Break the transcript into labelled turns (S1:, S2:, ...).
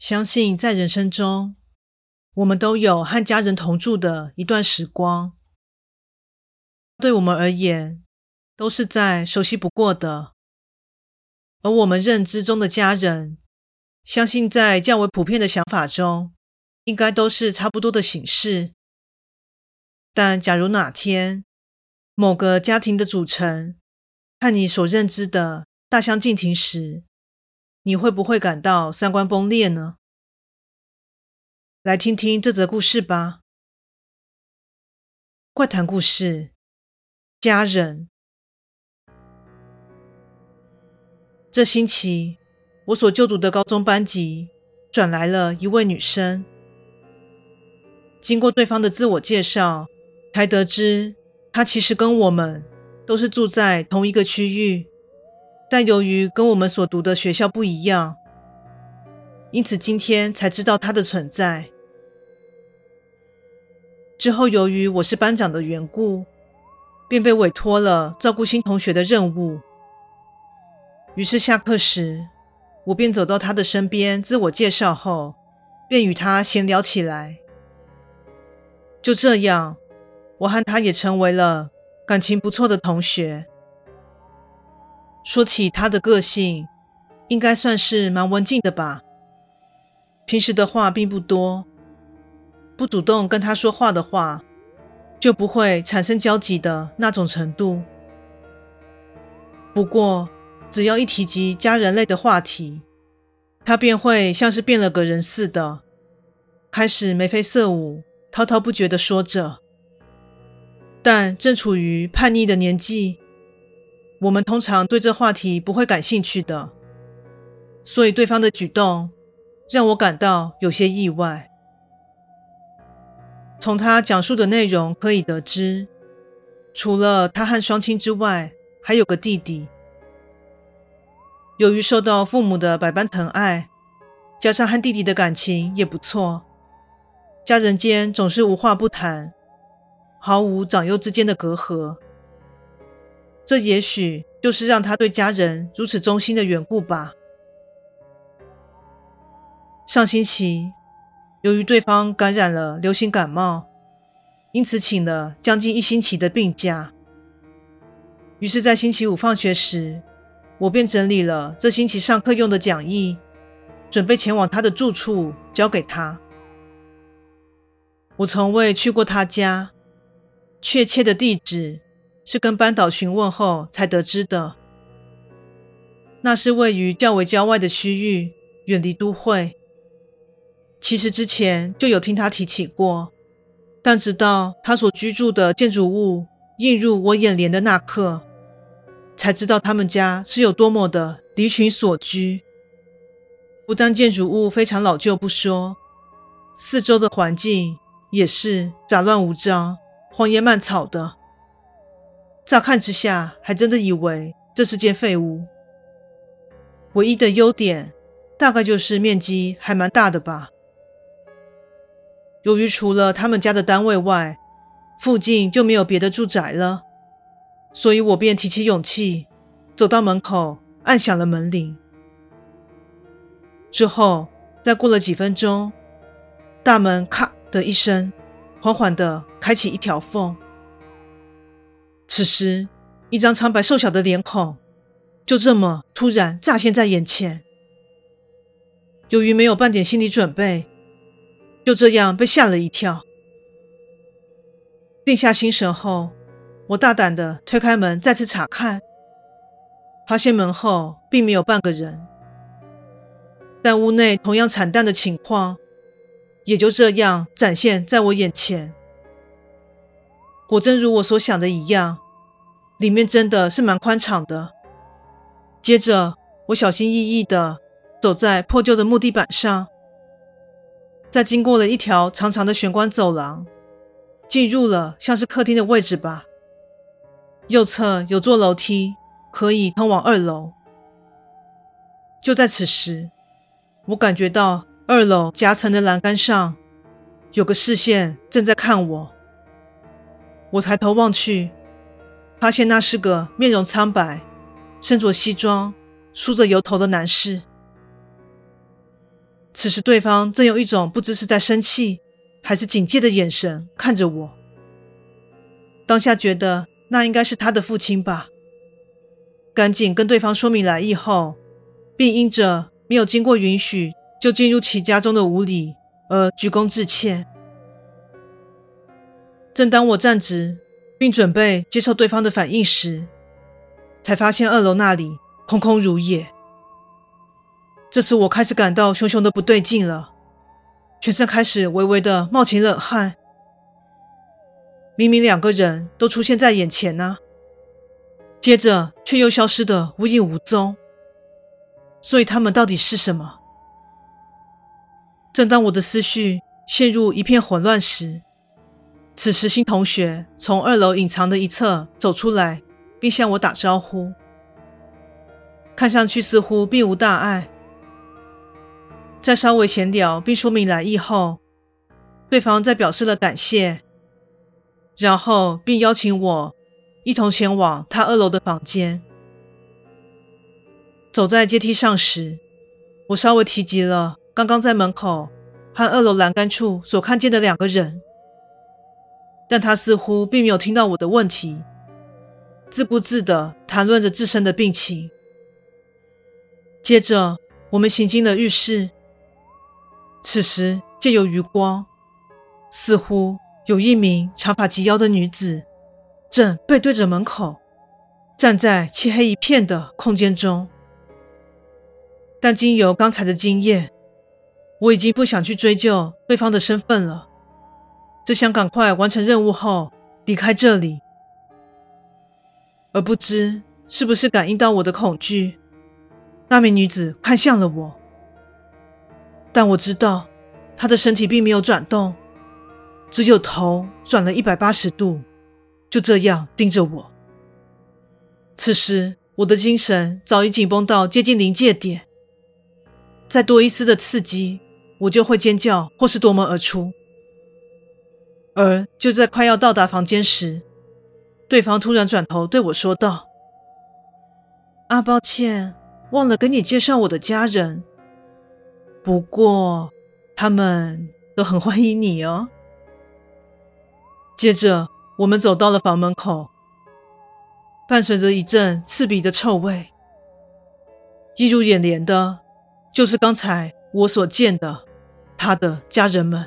S1: 相信在人生中，我们都有和家人同住的一段时光，对我们而言，都是再熟悉不过的。而我们认知中的家人，相信在较为普遍的想法中，应该都是差不多的形式。但假如哪天，某个家庭的组成和你所认知的大相径庭时，你会不会感到三观崩裂呢？来听听这则故事吧。怪谈故事：家人。这星期，我所就读的高中班级转来了一位女生。经过对方的自我介绍，才得知她其实跟我们都是住在同一个区域。但由于跟我们所读的学校不一样，因此今天才知道他的存在。之后，由于我是班长的缘故，便被委托了照顾新同学的任务。于是下课时，我便走到他的身边，自我介绍后，便与他闲聊起来。就这样，我和他也成为了感情不错的同学。说起他的个性，应该算是蛮文静的吧。平时的话并不多，不主动跟他说话的话，就不会产生交集的那种程度。不过，只要一提及家人类的话题，他便会像是变了个人似的，开始眉飞色舞、滔滔不绝地说着。但正处于叛逆的年纪。我们通常对这话题不会感兴趣的，所以对方的举动让我感到有些意外。从他讲述的内容可以得知，除了他和双亲之外，还有个弟弟。由于受到父母的百般疼爱，加上和弟弟的感情也不错，家人间总是无话不谈，毫无长幼之间的隔阂。这也许就是让他对家人如此忠心的缘故吧。上星期，由于对方感染了流行感冒，因此请了将近一星期的病假。于是，在星期五放学时，我便整理了这星期上课用的讲义，准备前往他的住处交给他。我从未去过他家，确切的地址，是跟班导询问后才得知的。那是位于较为郊外的区域，远离都会。其实之前就有听他提起过，但直到他所居住的建筑物映入我眼帘的那刻，才知道他们家是有多么的离群所居。不但建筑物非常老旧不说，四周的环境也是杂乱无章、荒野蔓草的。乍看之下，还真的以为这是间废屋。唯一的优点，大概就是面积还蛮大的吧。由于除了他们家的单位外，附近就没有别的住宅了，所以我便提起勇气，走到门口，按响了门铃。之后，再过了几分钟，大门咔的一声，缓缓的开启一条缝。此时，一张苍白瘦小的脸孔就这么突然乍现在眼前。由于没有半点心理准备，就这样被吓了一跳。定下心神后，我大胆的推开门，再次查看，发现门后并没有半个人，但屋内同样惨淡的情况也就这样展现在我眼前。果真如我所想的一样，里面真的是蛮宽敞的。接着，我小心翼翼地走在破旧的木地板上，再经过了一条长长的玄关走廊，进入了像是客厅的位置吧。右侧有座楼梯，可以通往二楼。就在此时，我感觉到二楼夹层的栏杆上有个视线正在看我。我抬头望去，发现那是个面容苍白、身着西装、梳着油头的男士。此时，对方正用一种不知是在生气还是警戒的眼神看着我。当下觉得那应该是他的父亲吧，赶紧跟对方说明来意后，并因着没有经过允许就进入其家中的无礼而鞠躬致歉。正当我站直并准备接受对方的反应时，才发现二楼那里空空如也。这时我开始感到熊熊的不对劲了，全身开始微微的冒起冷汗。明明两个人都出现在眼前呢、啊，接着却又消失得无影无踪。所以他们到底是什么？正当我的思绪陷入一片混乱时，此时新同学从二楼隐藏的一侧走出来，并向我打招呼，看上去似乎并无大碍。在稍微闲聊并说明来意后，对方在表示了感谢，然后并邀请我一同前往他二楼的房间。走在阶梯上时，我稍微提及了刚刚在门口和二楼栏杆处所看见的两个人，但他似乎并没有听到我的问题，自顾自地谈论着自身的病情。接着，我们行进了浴室。此时，借由余光，似乎有一名长发及腰的女子正背对着门口，站在漆黑一片的空间中。但经由刚才的经验，我已经不想去追究对方的身份了，只想赶快完成任务后离开这里。而不知是不是感应到我的恐惧，那名女子看向了我。但我知道，她的身体并没有转动，只有头转了一百八十度，就这样盯着我。此时，我的精神早已紧绷到接近临界点，再多一丝的刺激，我就会尖叫或是夺门而出。而就在快要到达房间时，对方突然转头对我说道：“啊，抱歉，忘了跟你介绍我的家人。”不过，他们都很欢迎你哦。接着，我们走到了房门口，伴随着一阵刺鼻的臭味，映入眼帘的，就是刚才我所见的他的家人们。